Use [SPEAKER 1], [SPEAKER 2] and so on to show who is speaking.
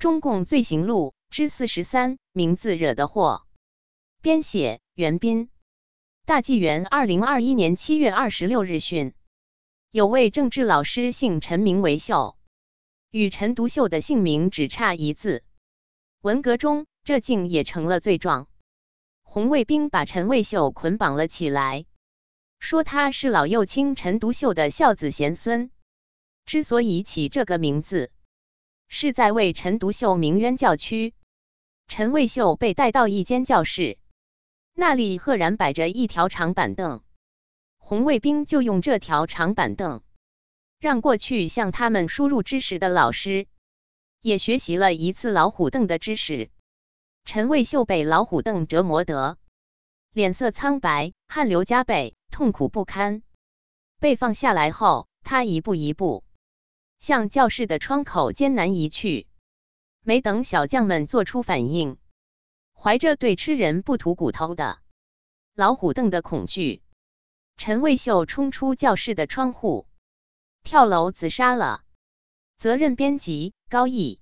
[SPEAKER 1] 中共罪行录之四十三，名字惹的祸。编写：袁斌。大纪元二零二一年七月二十六日讯，有位政治老师姓陈，名为秀，与陈独秀的姓名只差一字。文革中，这竟也成了罪状。红卫兵把陈卫秀捆绑了起来，说他是老右倾陈独秀的孝子贤孙。之所以起这个名字，是在为陈独秀鸣冤叫屈。陈卫秀被带到一间教室。那里赫然摆着一条长板凳，红卫兵就用这条长板凳让过去向他们输入知识的老师，也学习了一次老虎凳的知识。陈卫秀被老虎凳折磨得脸色苍白，汗流浃背，痛苦不堪。被放下来后，他一步一步向教室的窗口艰难移去。没等小将们做出反应。怀着对吃人不吐骨头的老虎凳的恐惧，陈卫秀冲出教室的窗户，跳楼自杀了。责任编辑：高毅。